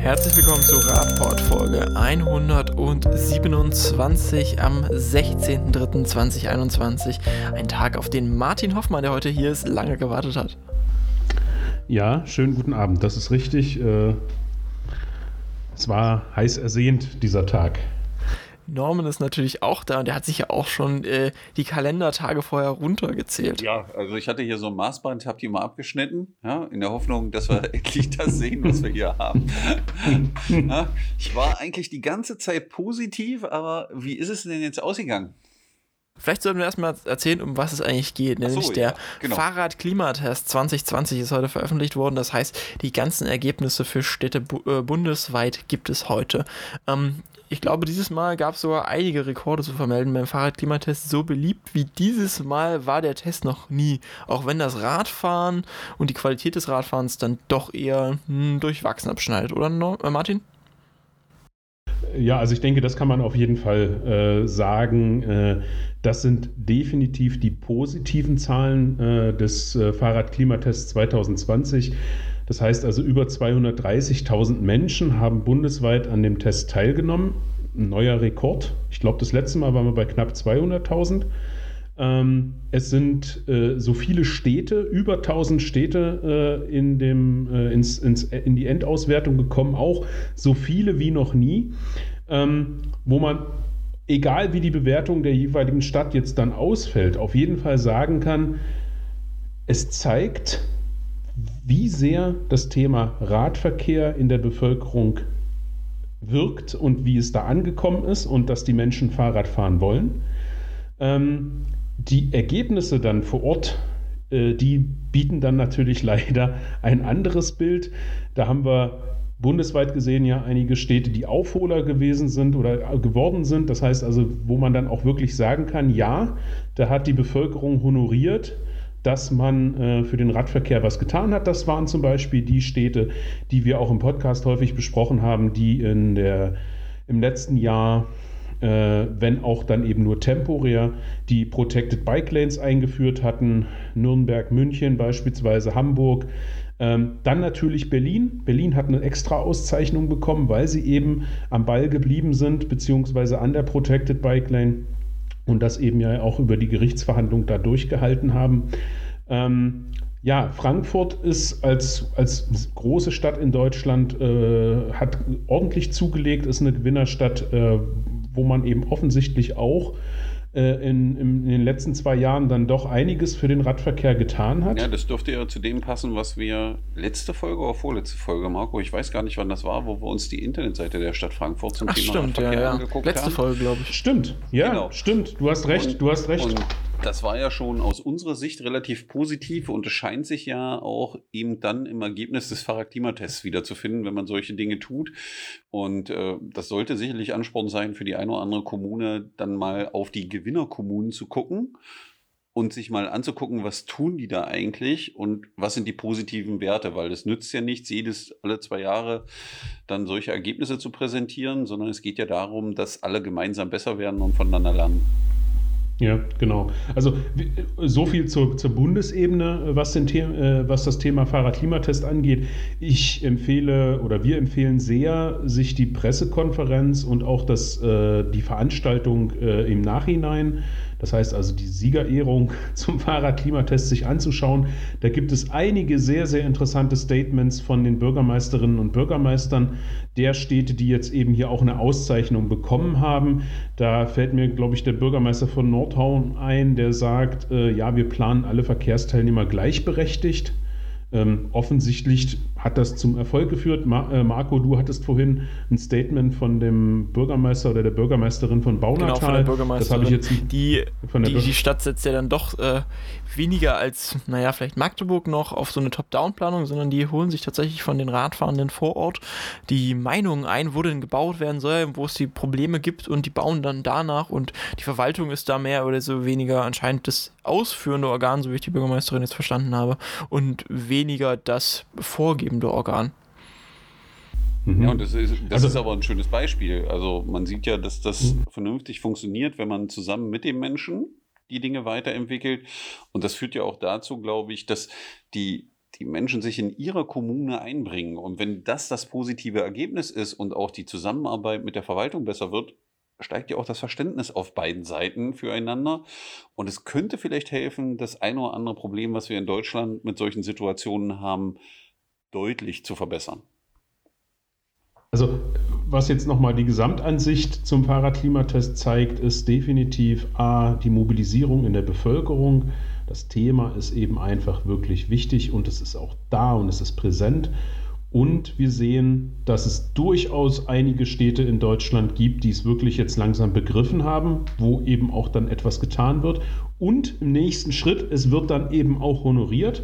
Herzlich willkommen zur Radport Folge 127 am 16.03.2021. Ein Tag, auf den Martin Hoffmann, der heute hier ist, lange gewartet hat. Ja, schönen guten Abend. Das ist richtig. Äh, es war heiß ersehnt, dieser Tag. Norman ist natürlich auch da und der hat sich ja auch schon äh, die Kalendertage vorher runtergezählt. Ja, also ich hatte hier so ein Maßband, habe die mal abgeschnitten, ja, in der Hoffnung, dass wir endlich das sehen, was wir hier haben. ja, ich war eigentlich die ganze Zeit positiv, aber wie ist es denn jetzt ausgegangen? Vielleicht sollten wir erstmal erzählen, um was es eigentlich geht. Nämlich so, der ja, genau. Fahrrad-Klimatest 2020 ist heute veröffentlicht worden. Das heißt, die ganzen Ergebnisse für Städte bu äh, bundesweit gibt es heute. Ähm, ich glaube, dieses Mal gab es sogar einige Rekorde zu vermelden beim Fahrradklimatest. So beliebt wie dieses Mal war der Test noch nie. Auch wenn das Radfahren und die Qualität des Radfahrens dann doch eher hm, durchwachsen abschneidet, oder äh, Martin? Ja, also ich denke, das kann man auf jeden Fall äh, sagen. Äh, das sind definitiv die positiven Zahlen äh, des äh, Fahrradklimatests 2020. Das heißt also, über 230.000 Menschen haben bundesweit an dem Test teilgenommen. Ein neuer Rekord. Ich glaube, das letzte Mal waren wir bei knapp 200.000. Ähm, es sind äh, so viele Städte, über 1000 Städte äh, in, dem, äh, ins, ins, in die Endauswertung gekommen, auch so viele wie noch nie, ähm, wo man, egal wie die Bewertung der jeweiligen Stadt jetzt dann ausfällt, auf jeden Fall sagen kann, es zeigt, wie sehr das Thema Radverkehr in der Bevölkerung wirkt und wie es da angekommen ist und dass die Menschen Fahrrad fahren wollen. Ähm, die Ergebnisse dann vor Ort, äh, die bieten dann natürlich leider ein anderes Bild. Da haben wir bundesweit gesehen ja einige Städte, die Aufholer gewesen sind oder geworden sind. Das heißt also, wo man dann auch wirklich sagen kann, ja, da hat die Bevölkerung honoriert dass man äh, für den Radverkehr was getan hat. Das waren zum Beispiel die Städte, die wir auch im Podcast häufig besprochen haben, die in der, im letzten Jahr, äh, wenn auch dann eben nur temporär, die Protected Bike Lanes eingeführt hatten. Nürnberg, München beispielsweise, Hamburg. Ähm, dann natürlich Berlin. Berlin hat eine extra Auszeichnung bekommen, weil sie eben am Ball geblieben sind, beziehungsweise an der Protected Bike Lane und das eben ja auch über die Gerichtsverhandlung da durchgehalten haben. Ähm, ja, Frankfurt ist als, als große Stadt in Deutschland, äh, hat ordentlich zugelegt, ist eine Gewinnerstadt, äh, wo man eben offensichtlich auch in, in, den letzten zwei Jahren dann doch einiges für den Radverkehr getan hat. Ja, das dürfte ja zu dem passen, was wir letzte Folge oder vorletzte Folge, Marco, ich weiß gar nicht, wann das war, wo wir uns die Internetseite der Stadt Frankfurt zum Ach, Thema stimmt, Radverkehr ja, ja. angeguckt letzte haben. Letzte Folge, glaube ich. Stimmt, ja, genau. stimmt. Du hast recht, und, du hast recht. Und das war ja schon aus unserer Sicht relativ positiv und es scheint sich ja auch eben dann im Ergebnis des Fahrradklimatests wiederzufinden, wenn man solche Dinge tut. Und äh, das sollte sicherlich Ansporn sein für die eine oder andere Kommune, dann mal auf die Gewinnerkommunen zu gucken und sich mal anzugucken, was tun die da eigentlich und was sind die positiven Werte, weil es nützt ja nichts, jedes alle zwei Jahre dann solche Ergebnisse zu präsentieren, sondern es geht ja darum, dass alle gemeinsam besser werden und voneinander lernen. Ja, genau. Also so viel zur, zur Bundesebene, was, den The äh, was das Thema Fahrradklimatest angeht. Ich empfehle oder wir empfehlen sehr, sich die Pressekonferenz und auch das, äh, die Veranstaltung äh, im Nachhinein das heißt also die Siegerehrung zum Fahrradklimatest sich anzuschauen. Da gibt es einige sehr, sehr interessante Statements von den Bürgermeisterinnen und Bürgermeistern der Städte, die jetzt eben hier auch eine Auszeichnung bekommen haben. Da fällt mir, glaube ich, der Bürgermeister von Nordhausen ein, der sagt, äh, ja, wir planen alle Verkehrsteilnehmer gleichberechtigt. Ähm, offensichtlich hat das zum Erfolg geführt. Äh, Marco, du hattest vorhin ein Statement von dem Bürgermeister oder der Bürgermeisterin von Baunatal. Genau, von der Bürgermeisterin. Das ich jetzt die, die, die Stadt setzt ja dann doch äh, weniger als, naja, vielleicht Magdeburg noch auf so eine Top-Down-Planung, sondern die holen sich tatsächlich von den Radfahrenden vor Ort die Meinungen ein, wo denn gebaut werden soll, wo es die Probleme gibt und die bauen dann danach und die Verwaltung ist da mehr oder so weniger anscheinend das ausführende Organ, so wie ich die Bürgermeisterin jetzt verstanden habe, und weniger das vorgebende Organ. Mhm. Ja, und das, ist, das also, ist aber ein schönes Beispiel. Also man sieht ja, dass das mhm. vernünftig funktioniert, wenn man zusammen mit dem Menschen die Dinge weiterentwickelt. Und das führt ja auch dazu, glaube ich, dass die, die Menschen sich in ihrer Kommune einbringen. Und wenn das das positive Ergebnis ist und auch die Zusammenarbeit mit der Verwaltung besser wird, steigt ja auch das Verständnis auf beiden Seiten füreinander. Und es könnte vielleicht helfen, das ein oder andere Problem, was wir in Deutschland mit solchen Situationen haben, deutlich zu verbessern. Also was jetzt nochmal die Gesamtansicht zum Fahrradklimatest zeigt, ist definitiv A, die Mobilisierung in der Bevölkerung. Das Thema ist eben einfach wirklich wichtig und es ist auch da und es ist präsent. Und wir sehen, dass es durchaus einige Städte in Deutschland gibt, die es wirklich jetzt langsam begriffen haben, wo eben auch dann etwas getan wird. Und im nächsten Schritt, es wird dann eben auch honoriert.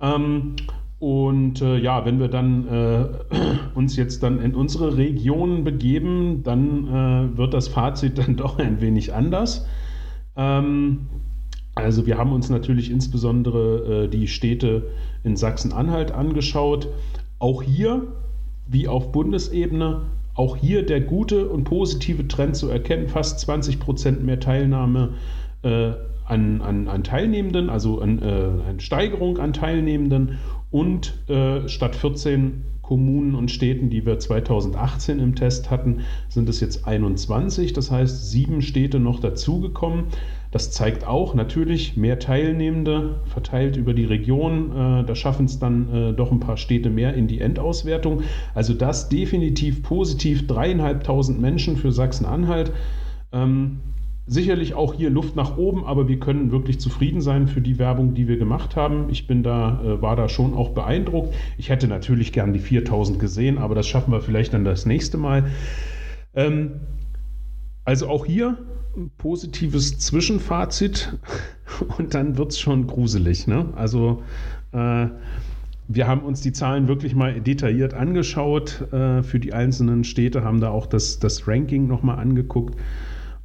Ähm, und äh, ja, wenn wir dann äh, uns jetzt dann in unsere Regionen begeben, dann äh, wird das Fazit dann doch ein wenig anders. Ähm, also wir haben uns natürlich insbesondere äh, die Städte in Sachsen-Anhalt angeschaut. Auch hier, wie auf Bundesebene, auch hier der gute und positive Trend zu erkennen, fast 20 Prozent mehr Teilnahme äh, an, an, an, Teilnehmenden, also an, äh, eine Steigerung an Teilnehmenden und äh, statt 14 Kommunen und Städten, die wir 2018 im Test hatten, sind es jetzt 21. Das heißt, sieben Städte noch dazugekommen. Das zeigt auch natürlich mehr Teilnehmende verteilt über die Region. Äh, da schaffen es dann äh, doch ein paar Städte mehr in die Endauswertung. Also das definitiv positiv. Dreieinhalbtausend Menschen für Sachsen-Anhalt. Ähm, Sicherlich auch hier Luft nach oben, aber wir können wirklich zufrieden sein für die Werbung, die wir gemacht haben. Ich bin da, äh, war da schon auch beeindruckt. Ich hätte natürlich gern die 4000 gesehen, aber das schaffen wir vielleicht dann das nächste Mal. Ähm, also auch hier ein positives Zwischenfazit und dann wird es schon gruselig. Ne? Also äh, wir haben uns die Zahlen wirklich mal detailliert angeschaut äh, für die einzelnen Städte, haben da auch das, das Ranking nochmal angeguckt.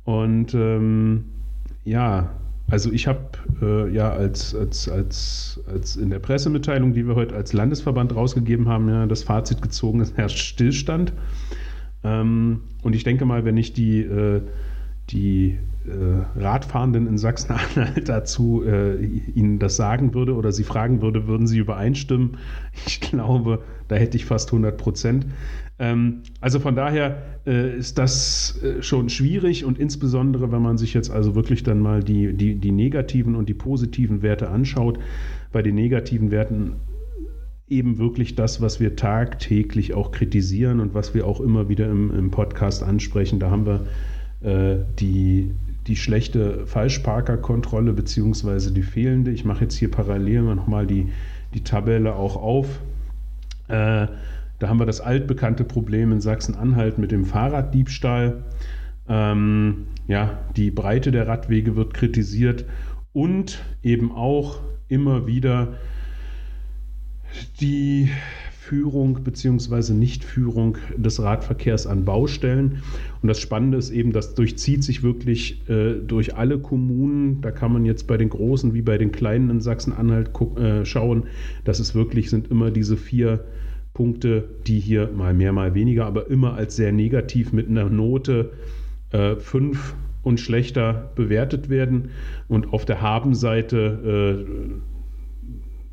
Und ähm, ja, also ich habe äh, ja als, als, als, als in der Pressemitteilung, die wir heute als Landesverband rausgegeben haben, ja das Fazit gezogen, es herrscht Stillstand. Ähm, und ich denke mal, wenn ich die, äh, die äh, Radfahrenden in Sachsen-Anhalt dazu äh, Ihnen das sagen würde oder Sie fragen würde, würden Sie übereinstimmen? Ich glaube, da hätte ich fast 100 Prozent. Ähm, also von daher äh, ist das äh, schon schwierig und insbesondere, wenn man sich jetzt also wirklich dann mal die, die, die negativen und die positiven Werte anschaut, bei den negativen Werten eben wirklich das, was wir tagtäglich auch kritisieren und was wir auch immer wieder im, im Podcast ansprechen. Da haben wir äh, die, die schlechte Falschparkerkontrolle beziehungsweise die fehlende. Ich mache jetzt hier parallel nochmal die, die Tabelle auch auf. Äh, da haben wir das altbekannte Problem in Sachsen-Anhalt mit dem Fahrraddiebstahl. Ähm, ja, die Breite der Radwege wird kritisiert und eben auch immer wieder die Führung bzw. Nichtführung des Radverkehrs an Baustellen. Und das Spannende ist eben, das durchzieht sich wirklich äh, durch alle Kommunen. Da kann man jetzt bei den großen wie bei den kleinen in Sachsen-Anhalt äh, schauen, dass es wirklich sind immer diese vier Punkte, die hier mal mehr, mal weniger, aber immer als sehr negativ mit einer Note 5 äh, und schlechter bewertet werden. Und auf der Habenseite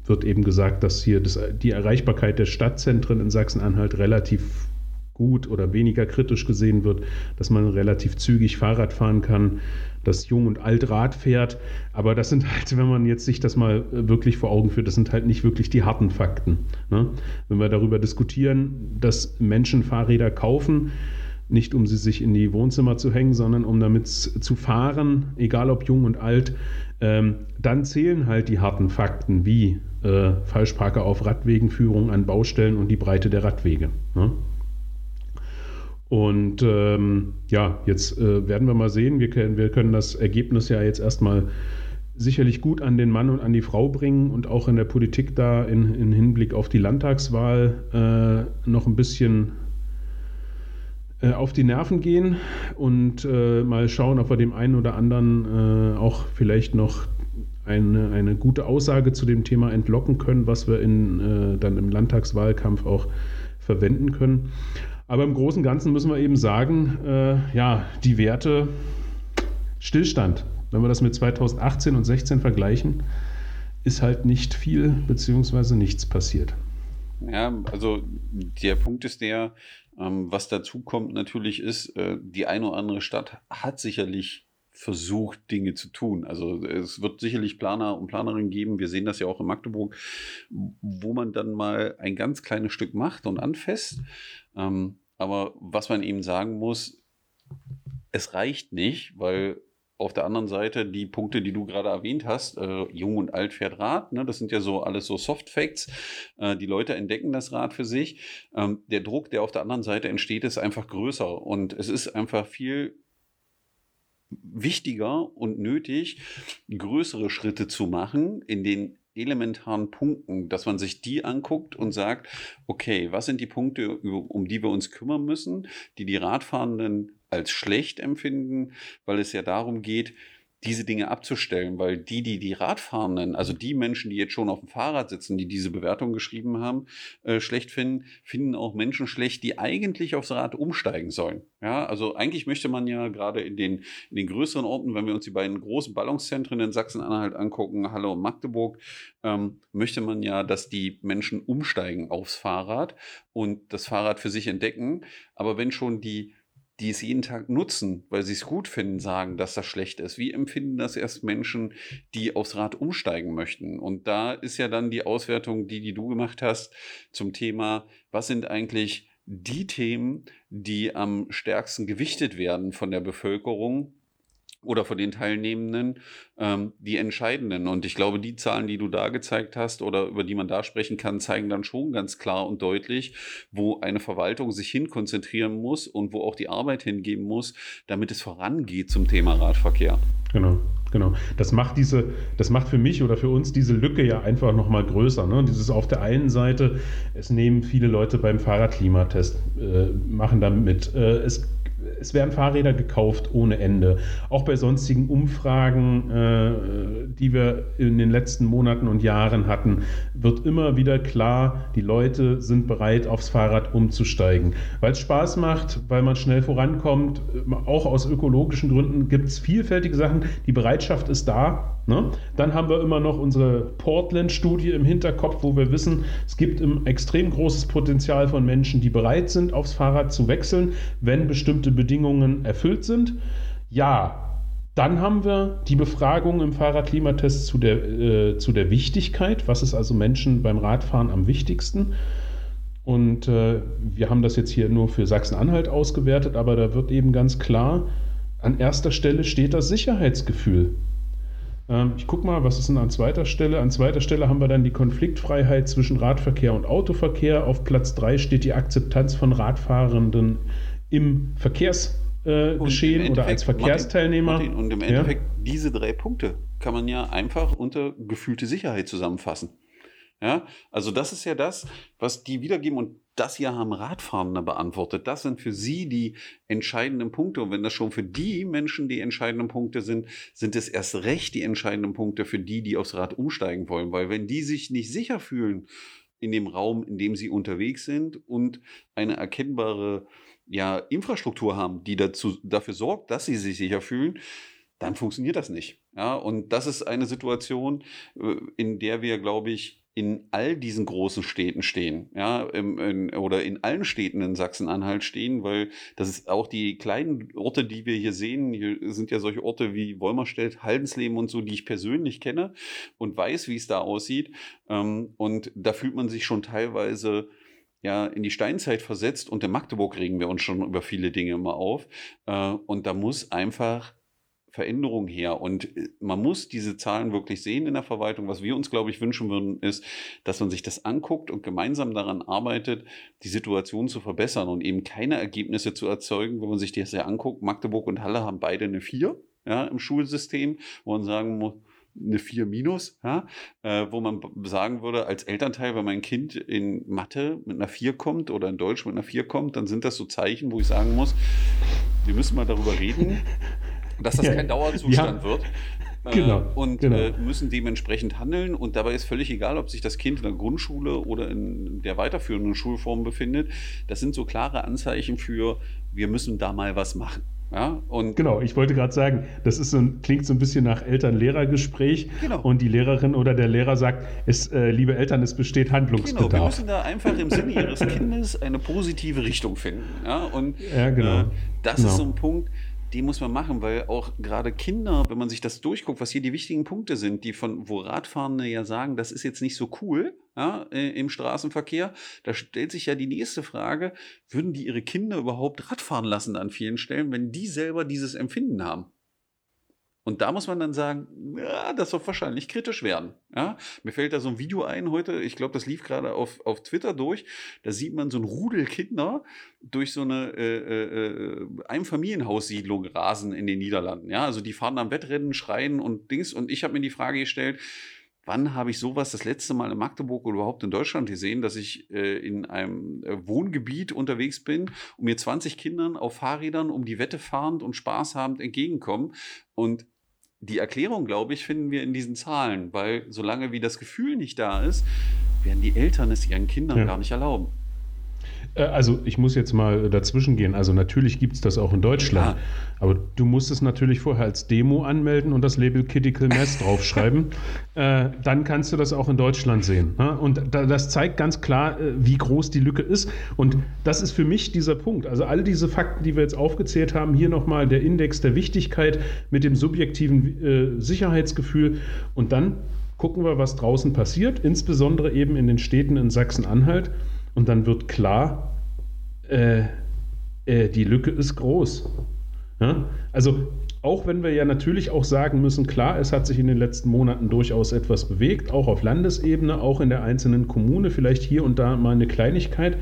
äh, wird eben gesagt, dass hier das, die Erreichbarkeit der Stadtzentren in Sachsen-Anhalt relativ gut oder weniger kritisch gesehen wird, dass man relativ zügig Fahrrad fahren kann, dass Jung und Alt Rad fährt. Aber das sind halt, wenn man jetzt sich das mal äh, wirklich vor Augen führt, das sind halt nicht wirklich die harten Fakten. Ne? Wenn wir darüber diskutieren, dass Menschen Fahrräder kaufen, nicht um sie sich in die Wohnzimmer zu hängen, sondern um damit zu fahren, egal ob jung und alt, ähm, dann zählen halt die harten Fakten wie äh, Falschparker auf Radwegen, Führung an Baustellen und die Breite der Radwege. Ne? Und ähm, ja, jetzt äh, werden wir mal sehen. Wir können, wir können das Ergebnis ja jetzt erstmal sicherlich gut an den Mann und an die Frau bringen und auch in der Politik da in, in Hinblick auf die Landtagswahl äh, noch ein bisschen äh, auf die Nerven gehen und äh, mal schauen, ob wir dem einen oder anderen äh, auch vielleicht noch eine, eine gute Aussage zu dem Thema entlocken können, was wir in, äh, dann im Landtagswahlkampf auch verwenden können. Aber im Großen und Ganzen müssen wir eben sagen, äh, ja, die Werte Stillstand. Wenn wir das mit 2018 und 2016 vergleichen, ist halt nicht viel beziehungsweise nichts passiert. Ja, also der Punkt ist der, ähm, was dazu kommt natürlich ist, äh, die eine oder andere Stadt hat sicherlich versucht, Dinge zu tun. Also es wird sicherlich Planer und Planerinnen geben, wir sehen das ja auch in Magdeburg, wo man dann mal ein ganz kleines Stück macht und anfasst. Ähm, aber was man eben sagen muss, es reicht nicht, weil auf der anderen Seite die Punkte, die du gerade erwähnt hast, äh, Jung und Alt fährt Rad, ne, das sind ja so alles so Soft Facts. Äh, die Leute entdecken das Rad für sich. Ähm, der Druck, der auf der anderen Seite entsteht, ist einfach größer und es ist einfach viel wichtiger und nötig, größere Schritte zu machen in den elementaren Punkten, dass man sich die anguckt und sagt, okay, was sind die Punkte, um die wir uns kümmern müssen, die die Radfahrenden als schlecht empfinden, weil es ja darum geht, diese Dinge abzustellen, weil die, die die Radfahrenden, also die Menschen, die jetzt schon auf dem Fahrrad sitzen, die diese Bewertung geschrieben haben, äh, schlecht finden, finden auch Menschen schlecht, die eigentlich aufs Rad umsteigen sollen. Ja, also eigentlich möchte man ja gerade in den, in den größeren Orten, wenn wir uns die beiden großen Ballungszentren in Sachsen-Anhalt angucken, Halle und Magdeburg, ähm, möchte man ja, dass die Menschen umsteigen aufs Fahrrad und das Fahrrad für sich entdecken. Aber wenn schon die die es jeden Tag nutzen, weil sie es gut finden, sagen, dass das schlecht ist. Wie empfinden das erst Menschen, die aufs Rad umsteigen möchten? Und da ist ja dann die Auswertung, die, die du gemacht hast, zum Thema, was sind eigentlich die Themen, die am stärksten gewichtet werden von der Bevölkerung oder von den Teilnehmenden ähm, die entscheidenden. Und ich glaube, die Zahlen, die du da gezeigt hast oder über die man da sprechen kann, zeigen dann schon ganz klar und deutlich, wo eine Verwaltung sich hin konzentrieren muss und wo auch die Arbeit hingeben muss, damit es vorangeht zum Thema Radverkehr. Genau. Genau. Das macht diese, das macht für mich oder für uns diese Lücke ja einfach nochmal größer. Ne? Dieses auf der einen Seite, es nehmen viele Leute beim Fahrradklimatest, äh, machen damit. Äh, es es werden Fahrräder gekauft ohne Ende. Auch bei sonstigen Umfragen, äh, die wir in den letzten Monaten und Jahren hatten, wird immer wieder klar, die Leute sind bereit, aufs Fahrrad umzusteigen. Weil es Spaß macht, weil man schnell vorankommt, auch aus ökologischen Gründen gibt es vielfältige Sachen. Die Bereitschaft ist da. Ne? Dann haben wir immer noch unsere Portland-Studie im Hinterkopf, wo wir wissen, es gibt ein extrem großes Potenzial von Menschen, die bereit sind, aufs Fahrrad zu wechseln, wenn bestimmte Bedingungen erfüllt sind. Ja, dann haben wir die Befragung im Fahrradklimatest zu der, äh, zu der Wichtigkeit. Was ist also Menschen beim Radfahren am wichtigsten? Und äh, wir haben das jetzt hier nur für Sachsen-Anhalt ausgewertet, aber da wird eben ganz klar, an erster Stelle steht das Sicherheitsgefühl. Ähm, ich gucke mal, was ist denn an zweiter Stelle? An zweiter Stelle haben wir dann die Konfliktfreiheit zwischen Radverkehr und Autoverkehr. Auf Platz 3 steht die Akzeptanz von Radfahrenden im Verkehrsgeschehen äh, oder als Verkehrsteilnehmer. Martin, Martin, und im Endeffekt, ja? diese drei Punkte kann man ja einfach unter gefühlte Sicherheit zusammenfassen. Ja, also das ist ja das, was die wiedergeben und das hier haben Radfahrende beantwortet. Das sind für sie die entscheidenden Punkte. Und wenn das schon für die Menschen die entscheidenden Punkte sind, sind es erst recht die entscheidenden Punkte für die, die aufs Rad umsteigen wollen. Weil wenn die sich nicht sicher fühlen in dem Raum, in dem sie unterwegs sind und eine erkennbare ja, Infrastruktur haben, die dazu, dafür sorgt, dass sie sich sicher fühlen, dann funktioniert das nicht. Ja, und das ist eine Situation, äh, in der wir, glaube ich, in all diesen großen Städten stehen, ja, im, in, oder in allen Städten in Sachsen-Anhalt stehen, weil das ist auch die kleinen Orte, die wir hier sehen, hier sind ja solche Orte wie Wolmerstedt, Haldensleben und so, die ich persönlich kenne und weiß, wie es da aussieht. Ähm, und da fühlt man sich schon teilweise ja in die Steinzeit versetzt und in Magdeburg regen wir uns schon über viele Dinge immer auf. Äh, und da muss einfach Veränderung her. Und äh, man muss diese Zahlen wirklich sehen in der Verwaltung. Was wir uns, glaube ich, wünschen würden, ist, dass man sich das anguckt und gemeinsam daran arbeitet, die Situation zu verbessern und eben keine Ergebnisse zu erzeugen, wenn man sich das ja anguckt. Magdeburg und Halle haben beide eine 4 ja, im Schulsystem, wo man sagen muss, eine 4 minus, ja, äh, wo man sagen würde, als Elternteil, wenn mein Kind in Mathe mit einer 4 kommt oder in Deutsch mit einer 4 kommt, dann sind das so Zeichen, wo ich sagen muss, wir müssen mal darüber reden, dass das kein Dauerzustand wird. genau, äh, und genau. Äh, müssen dementsprechend handeln. Und dabei ist völlig egal, ob sich das Kind in der Grundschule oder in der weiterführenden Schulform befindet. Das sind so klare Anzeichen für, wir müssen da mal was machen. Ja, genau, ich wollte gerade sagen, das ist so ein, klingt so ein bisschen nach Eltern-Lehrer-Gespräch genau. und die Lehrerin oder der Lehrer sagt, es, äh, liebe Eltern, es besteht Handlungsbedarf. Genau, wir müssen da einfach im Sinne ihres Kindes eine positive Richtung finden. Ja, und ja, genau. Äh, das genau. ist so ein Punkt, die muss man machen, weil auch gerade Kinder, wenn man sich das durchguckt, was hier die wichtigen Punkte sind, die von wo Radfahrende ja sagen, das ist jetzt nicht so cool ja, äh, im Straßenverkehr, da stellt sich ja die nächste Frage, würden die ihre Kinder überhaupt Radfahren lassen an vielen Stellen, wenn die selber dieses Empfinden haben? Und da muss man dann sagen, ja, das wird wahrscheinlich kritisch werden. Ja? Mir fällt da so ein Video ein heute, ich glaube, das lief gerade auf, auf Twitter durch. Da sieht man so ein Rudel Kinder durch so eine äh, äh, äh, Einfamilienhaussiedlung rasen in den Niederlanden. Ja? Also die fahren am Wettrennen, schreien und Dings. Und ich habe mir die Frage gestellt, wann habe ich sowas das letzte Mal in Magdeburg oder überhaupt in Deutschland gesehen, dass ich äh, in einem äh, Wohngebiet unterwegs bin und mir 20 Kindern auf Fahrrädern um die Wette fahrend und Spaß habend entgegenkommen. Und die Erklärung, glaube ich, finden wir in diesen Zahlen, weil solange wie das Gefühl nicht da ist, werden die Eltern es ihren Kindern ja. gar nicht erlauben. Äh, also ich muss jetzt mal dazwischen gehen. Also natürlich gibt es das auch in Deutschland. Ja. Aber du musst es natürlich vorher als Demo anmelden und das Label Critical Mass draufschreiben. äh, dann kannst du das auch in Deutschland sehen. Ne? Und da, das zeigt ganz klar, äh, wie groß die Lücke ist. Und das ist für mich dieser Punkt. Also all diese Fakten, die wir jetzt aufgezählt haben, hier nochmal der Index der Wichtigkeit mit dem subjektiven äh, Sicherheitsgefühl. Und dann gucken wir, was draußen passiert, insbesondere eben in den Städten in Sachsen-Anhalt. Und dann wird klar, äh, äh, die Lücke ist groß. Ja? Also auch wenn wir ja natürlich auch sagen müssen, klar, es hat sich in den letzten Monaten durchaus etwas bewegt, auch auf Landesebene, auch in der einzelnen Kommune, vielleicht hier und da mal eine Kleinigkeit.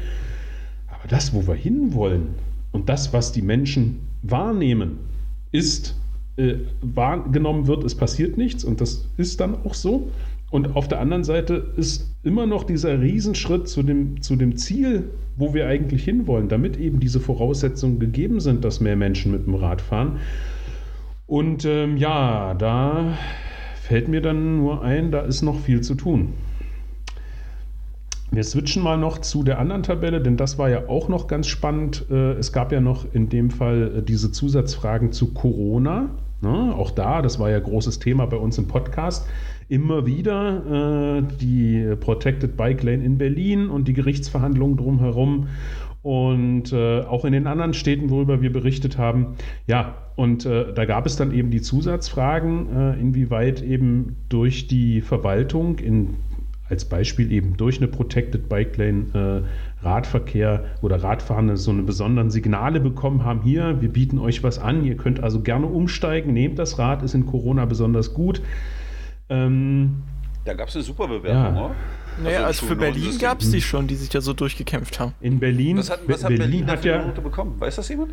Aber das, wo wir hinwollen und das, was die Menschen wahrnehmen, ist, äh, wahrgenommen wird, es passiert nichts und das ist dann auch so. Und auf der anderen Seite ist immer noch dieser Riesenschritt zu dem, zu dem Ziel, wo wir eigentlich hinwollen, damit eben diese Voraussetzungen gegeben sind, dass mehr Menschen mit dem Rad fahren. Und ähm, ja, da fällt mir dann nur ein, da ist noch viel zu tun. Wir switchen mal noch zu der anderen Tabelle, denn das war ja auch noch ganz spannend. Äh, es gab ja noch in dem Fall äh, diese Zusatzfragen zu Corona. Ne? Auch da, das war ja großes Thema bei uns im Podcast immer wieder äh, die Protected Bike Lane in Berlin und die Gerichtsverhandlungen drumherum und äh, auch in den anderen Städten, worüber wir berichtet haben. Ja, und äh, da gab es dann eben die Zusatzfragen, äh, inwieweit eben durch die Verwaltung, in, als Beispiel eben durch eine Protected Bike Lane, äh, Radverkehr oder Radfahrende so eine besonderen Signale bekommen haben. Hier, wir bieten euch was an, ihr könnt also gerne umsteigen, nehmt das Rad, ist in Corona besonders gut. Ähm, da gab es eine super Bewerbung, ja. oder? Naja, also, also für Berlin gab es die schon, die sich ja so durchgekämpft haben. In Berlin, was hat, was hat Berlin, Berlin hat ja Note bekommen? Weiß das jemand?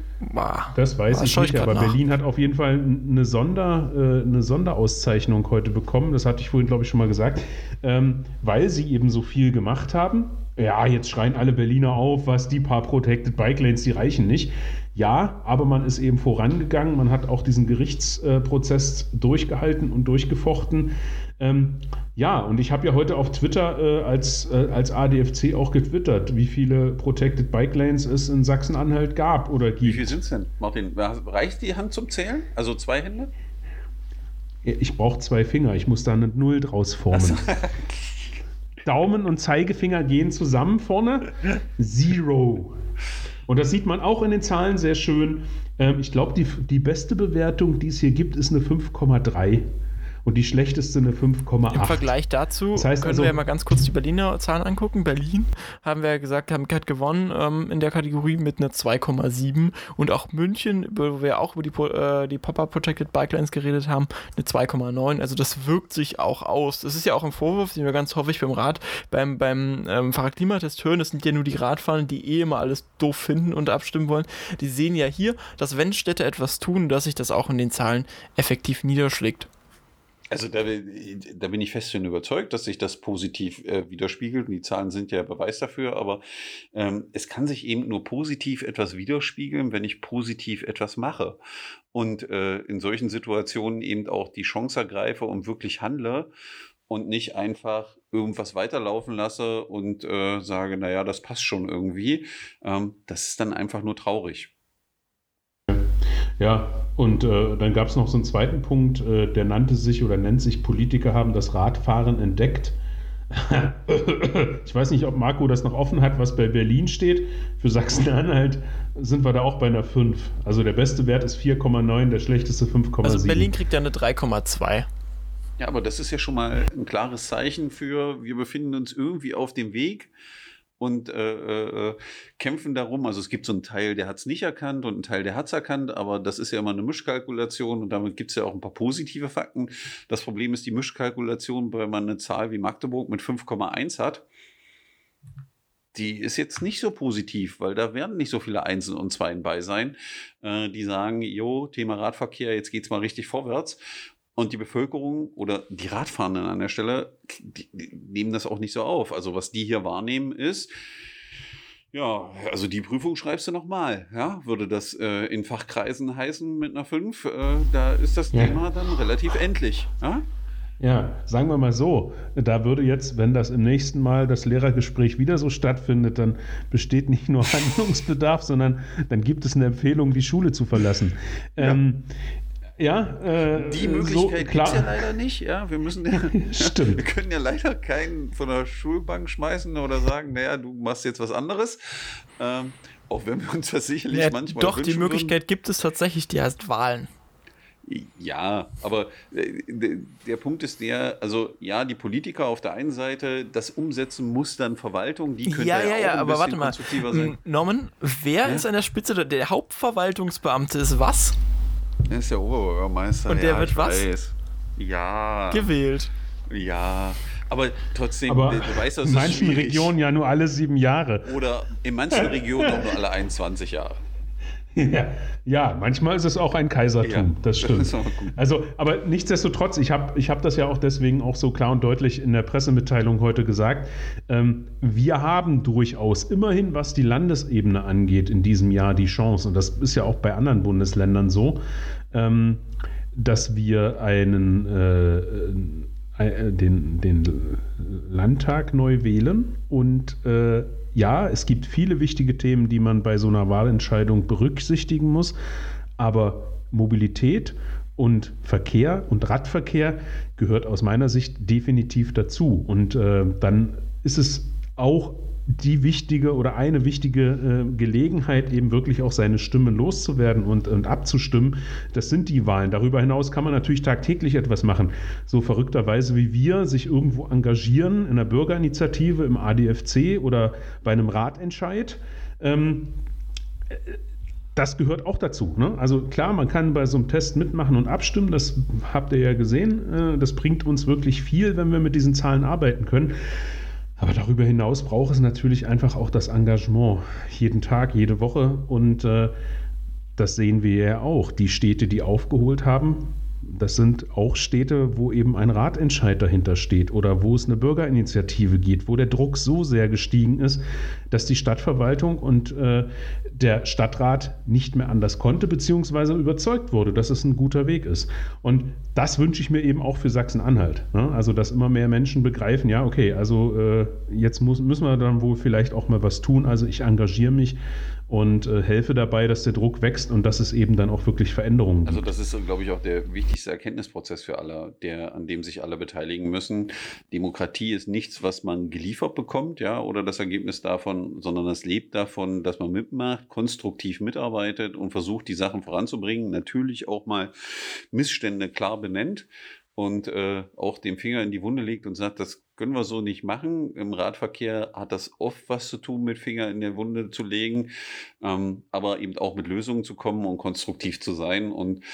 Das weiß ich nicht, aber nach. Berlin hat auf jeden Fall eine, Sonder, äh, eine Sonderauszeichnung heute bekommen. Das hatte ich vorhin, glaube ich, schon mal gesagt, ähm, weil sie eben so viel gemacht haben. Ja, jetzt schreien alle Berliner auf, was die paar Protected Bike Lanes, die reichen nicht. Ja, aber man ist eben vorangegangen, man hat auch diesen Gerichtsprozess durchgehalten und durchgefochten. Ähm, ja, und ich habe ja heute auf Twitter äh, als, äh, als ADFC auch getwittert, wie viele Protected Bike Lanes es in Sachsen-Anhalt gab oder gibt. Wie viele sind es denn, Martin? Reicht die Hand zum Zählen? Also zwei Hände? Ich brauche zwei Finger, ich muss da eine Null draus formen. So. Daumen und Zeigefinger gehen zusammen vorne. Zero. Und das sieht man auch in den Zahlen sehr schön. Ähm, ich glaube, die, die beste Bewertung, die es hier gibt, ist eine 5,3 und die schlechteste eine 5,8. Im Vergleich dazu das heißt können also, wir mal ganz kurz die Berliner Zahlen angucken. Berlin haben wir ja gesagt, haben, hat gewonnen ähm, in der Kategorie mit einer 2,7 und auch München, wo wir auch über die, äh, die Pop-Up Protected Bike Lines geredet haben, eine 2,9. Also das wirkt sich auch aus. Das ist ja auch ein Vorwurf, den wir ganz häufig beim Rad, beim, beim ähm, Fahrradklimatest hören. Das sind ja nur die Radfahrer, die eh immer alles doof finden und abstimmen wollen. Die sehen ja hier, dass wenn Städte etwas tun, dass sich das auch in den Zahlen effektiv niederschlägt. Also da, da, bin ich fest überzeugt, dass sich das positiv äh, widerspiegelt. Und die Zahlen sind ja Beweis dafür, aber ähm, es kann sich eben nur positiv etwas widerspiegeln, wenn ich positiv etwas mache. Und äh, in solchen Situationen eben auch die Chance ergreife und wirklich handle und nicht einfach irgendwas weiterlaufen lasse und äh, sage, naja, das passt schon irgendwie. Ähm, das ist dann einfach nur traurig. Ja, und äh, dann gab es noch so einen zweiten Punkt, äh, der nannte sich oder nennt sich Politiker haben das Radfahren entdeckt. ich weiß nicht, ob Marco das noch offen hat, was bei Berlin steht. Für Sachsen-Anhalt sind wir da auch bei einer 5. Also der beste Wert ist 4,9, der schlechteste 5,7. Also Berlin kriegt ja eine 3,2. Ja, aber das ist ja schon mal ein klares Zeichen für, wir befinden uns irgendwie auf dem Weg und äh, äh, kämpfen darum. Also es gibt so einen Teil, der hat es nicht erkannt und einen Teil, der hat es erkannt, aber das ist ja immer eine Mischkalkulation und damit gibt es ja auch ein paar positive Fakten. Das Problem ist die Mischkalkulation, wenn man eine Zahl wie Magdeburg mit 5,1 hat. Die ist jetzt nicht so positiv, weil da werden nicht so viele Einsen und Zweien bei sein, äh, die sagen, jo, Thema Radverkehr, jetzt geht es mal richtig vorwärts. Und die Bevölkerung oder die Radfahrenden an der Stelle, die, die nehmen das auch nicht so auf. Also was die hier wahrnehmen ist, ja, also die Prüfung schreibst du nochmal, ja, würde das äh, in Fachkreisen heißen mit einer 5, äh, da ist das ja. Thema dann relativ endlich, ja? Ja, sagen wir mal so, da würde jetzt, wenn das im nächsten Mal das Lehrergespräch wieder so stattfindet, dann besteht nicht nur Handlungsbedarf, sondern dann gibt es eine Empfehlung, die Schule zu verlassen. Ähm, ja, äh, die Möglichkeit so, gibt es ja leider nicht. Ja, wir müssen ja, Stimmt. wir können ja leider keinen von der Schulbank schmeißen oder sagen, naja, du machst jetzt was anderes. Ähm, auch wenn wir uns das sicherlich ja, manchmal Doch, die Möglichkeit würden. gibt es tatsächlich, die heißt Wahlen. Ja, aber äh, der Punkt ist der, also ja, die Politiker auf der einen Seite, das Umsetzen muss dann Verwaltung, die können ja, ja, ja, aber warte mal. Norman, wer ja? ist an der Spitze? Der Hauptverwaltungsbeamte ist was? Er ist der Oberbürgermeister. Und der ja, wird was? Weiß. Ja. Gewählt. Ja. Aber trotzdem, Aber du weißt, in manchen Regionen ja nur alle sieben Jahre. Oder in manchen Regionen auch nur alle 21 Jahre. Ja, ja, manchmal ist es auch ein Kaisertum, ja, das stimmt. Das also, aber nichtsdestotrotz, ich habe ich hab das ja auch deswegen auch so klar und deutlich in der Pressemitteilung heute gesagt. Ähm, wir haben durchaus immerhin, was die Landesebene angeht, in diesem Jahr die Chance, und das ist ja auch bei anderen Bundesländern so, ähm, dass wir einen äh, äh, den, den Landtag neu wählen und äh, ja, es gibt viele wichtige Themen, die man bei so einer Wahlentscheidung berücksichtigen muss, aber Mobilität und Verkehr und Radverkehr gehört aus meiner Sicht definitiv dazu. Und äh, dann ist es auch die wichtige oder eine wichtige äh, Gelegenheit, eben wirklich auch seine Stimme loszuwerden und, und abzustimmen. Das sind die Wahlen. Darüber hinaus kann man natürlich tagtäglich etwas machen. So verrückterweise wie wir sich irgendwo engagieren in einer Bürgerinitiative, im ADFC oder bei einem Ratentscheid. Ähm, das gehört auch dazu. Ne? Also klar, man kann bei so einem Test mitmachen und abstimmen, das habt ihr ja gesehen. Äh, das bringt uns wirklich viel, wenn wir mit diesen Zahlen arbeiten können. Aber darüber hinaus braucht es natürlich einfach auch das Engagement. Jeden Tag, jede Woche. Und äh, das sehen wir ja auch. Die Städte, die aufgeholt haben, das sind auch Städte, wo eben ein Ratentscheid dahinter steht oder wo es eine Bürgerinitiative geht, wo der Druck so sehr gestiegen ist, dass die Stadtverwaltung und äh, der Stadtrat nicht mehr anders konnte, beziehungsweise überzeugt wurde, dass es ein guter Weg ist. Und das wünsche ich mir eben auch für Sachsen-Anhalt. Ne? Also, dass immer mehr Menschen begreifen, ja, okay, also äh, jetzt muss, müssen wir dann wohl vielleicht auch mal was tun. Also ich engagiere mich und äh, helfe dabei, dass der Druck wächst und dass es eben dann auch wirklich Veränderungen also gibt. Also das ist, glaube ich, auch der wichtigste Erkenntnisprozess für alle, der, an dem sich alle beteiligen müssen. Demokratie ist nichts, was man geliefert bekommt, ja, oder das Ergebnis davon, sondern es lebt davon, dass man mitmacht, konstruktiv mitarbeitet und versucht, die Sachen voranzubringen, natürlich auch mal Missstände klar benennt und äh, auch den Finger in die Wunde legt und sagt, das können wir so nicht machen. Im Radverkehr hat das oft was zu tun, mit Finger in der Wunde zu legen, ähm, aber eben auch mit Lösungen zu kommen und konstruktiv zu sein. Und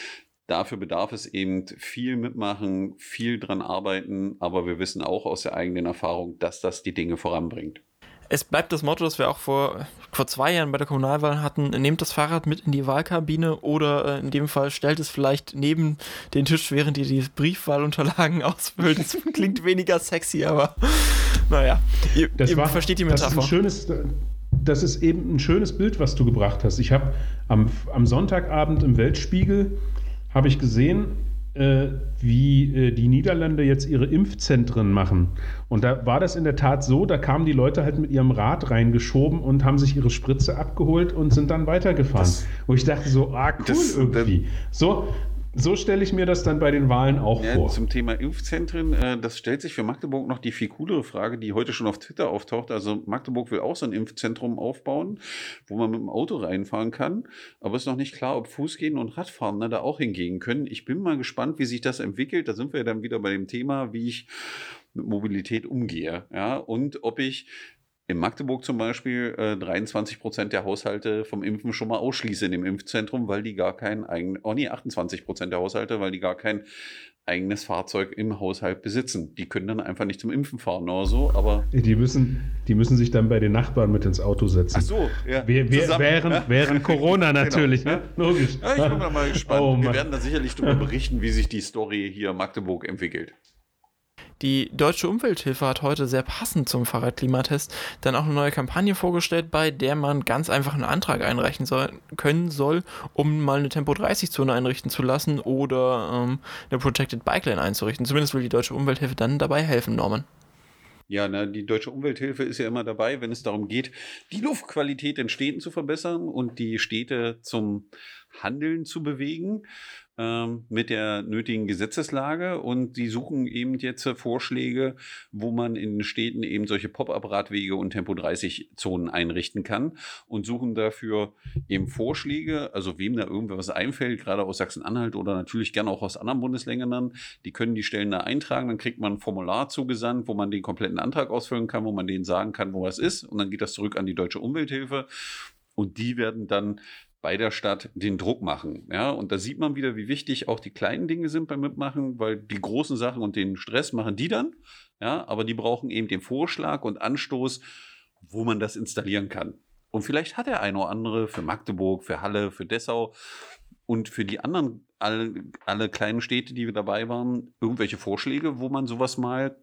dafür bedarf es eben viel mitmachen, viel dran arbeiten, aber wir wissen auch aus der eigenen Erfahrung, dass das die Dinge voranbringt. Es bleibt das Motto, das wir auch vor, vor zwei Jahren bei der Kommunalwahl hatten. Nehmt das Fahrrad mit in die Wahlkabine oder äh, in dem Fall stellt es vielleicht neben den Tisch, während ihr die Briefwahlunterlagen ausfüllt. Das klingt weniger sexy, aber naja, ihr, ihr war, versteht die Metapher. Das ist, ein schönes, das ist eben ein schönes Bild, was du gebracht hast. Ich habe am, am Sonntagabend im Weltspiegel habe ich gesehen, äh, wie äh, die Niederländer jetzt ihre Impfzentren machen. Und da war das in der Tat so, da kamen die Leute halt mit ihrem Rad reingeschoben und haben sich ihre Spritze abgeholt und sind dann weitergefahren. Das, Wo ich dachte so, ah cool das, irgendwie. So, so stelle ich mir das dann bei den Wahlen auch ja, vor. Zum Thema Impfzentren, äh, das stellt sich für Magdeburg noch die viel coolere Frage, die heute schon auf Twitter auftaucht. Also Magdeburg will auch so ein Impfzentrum aufbauen, wo man mit dem Auto reinfahren kann. Aber es ist noch nicht klar, ob Fußgehen und Radfahren da auch hingehen können. Ich bin mal gespannt, wie sich das entwickelt. Da sind wir dann wieder bei dem Thema, wie ich mit Mobilität umgehe. Ja, und ob ich in Magdeburg zum Beispiel äh, 23 Prozent der Haushalte vom Impfen schon mal ausschließe in dem Impfzentrum, weil die gar kein eigenes, oh nee, 28 Prozent der Haushalte, weil die gar kein eigenes Fahrzeug im Haushalt besitzen. Die können dann einfach nicht zum Impfen fahren oder so, aber. Die müssen, die müssen sich dann bei den Nachbarn mit ins Auto setzen. Ach so, ja. Wir, wir, während, ja? während Corona genau, natürlich, genau, ne? Logisch. Ja, ich bin mal gespannt. Oh, wir werden da sicherlich darüber berichten, wie sich die Story hier in Magdeburg entwickelt. Die Deutsche Umwelthilfe hat heute sehr passend zum Fahrradklimatest dann auch eine neue Kampagne vorgestellt, bei der man ganz einfach einen Antrag einreichen soll, können soll, um mal eine Tempo-30-Zone einrichten zu lassen oder ähm, eine Protected Bike Lane einzurichten. Zumindest will die Deutsche Umwelthilfe dann dabei helfen, Norman. Ja, na, die Deutsche Umwelthilfe ist ja immer dabei, wenn es darum geht, die Luftqualität in Städten zu verbessern und die Städte zum Handeln zu bewegen mit der nötigen Gesetzeslage und sie suchen eben jetzt Vorschläge, wo man in den Städten eben solche Pop-up-Radwege und Tempo-30-Zonen einrichten kann und suchen dafür eben Vorschläge, also wem da irgendwas einfällt, gerade aus Sachsen-Anhalt oder natürlich gerne auch aus anderen Bundesländern, die können die Stellen da eintragen, dann kriegt man ein Formular zugesandt, wo man den kompletten Antrag ausfüllen kann, wo man denen sagen kann, wo was ist. Und dann geht das zurück an die Deutsche Umwelthilfe. Und die werden dann bei der Stadt den Druck machen. Ja, und da sieht man wieder, wie wichtig auch die kleinen Dinge sind beim Mitmachen, weil die großen Sachen und den Stress machen die dann. Ja, aber die brauchen eben den Vorschlag und Anstoß, wo man das installieren kann. Und vielleicht hat der eine oder andere für Magdeburg, für Halle, für Dessau und für die anderen, alle, alle kleinen Städte, die wir dabei waren, irgendwelche Vorschläge, wo man sowas mal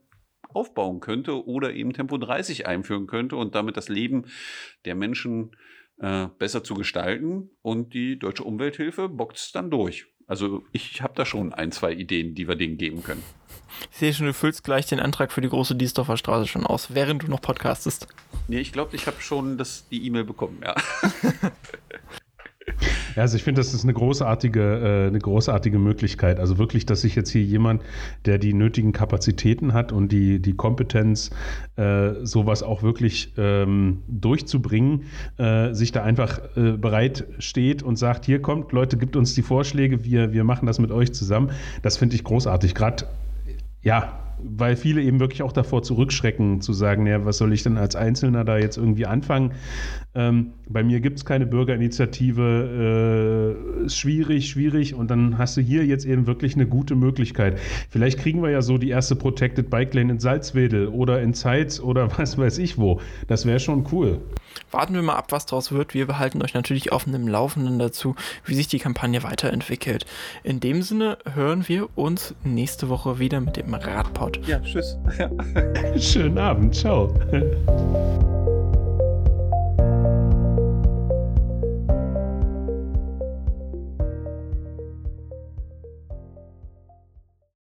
aufbauen könnte oder eben Tempo 30 einführen könnte und damit das Leben der Menschen äh, besser zu gestalten. Und die Deutsche Umwelthilfe bockt es dann durch. Also ich habe da schon ein, zwei Ideen, die wir denen geben können. Ich sehe schon, du füllst gleich den Antrag für die große Diesdorfer Straße schon aus, während du noch podcastest. Nee, ich glaube, ich habe schon das, die E-Mail bekommen, ja. Ja, also ich finde, das ist eine großartige, äh, eine großartige Möglichkeit. Also wirklich, dass sich jetzt hier jemand, der die nötigen Kapazitäten hat und die, die Kompetenz, äh, sowas auch wirklich ähm, durchzubringen, äh, sich da einfach äh, bereit steht und sagt, hier kommt, Leute, gibt uns die Vorschläge, wir, wir machen das mit euch zusammen. Das finde ich großartig. Gerade, ja, weil viele eben wirklich auch davor zurückschrecken, zu sagen, ja, was soll ich denn als Einzelner da jetzt irgendwie anfangen? Ähm, bei mir gibt es keine Bürgerinitiative, äh, ist schwierig, schwierig. Und dann hast du hier jetzt eben wirklich eine gute Möglichkeit. Vielleicht kriegen wir ja so die erste Protected Bike Lane in Salzwedel oder in Zeitz oder was weiß ich wo. Das wäre schon cool. Warten wir mal ab, was daraus wird. Wir behalten euch natürlich auf dem Laufenden dazu, wie sich die Kampagne weiterentwickelt. In dem Sinne hören wir uns nächste Woche wieder mit dem Radpod. Ja, tschüss. Schönen Abend. Ciao.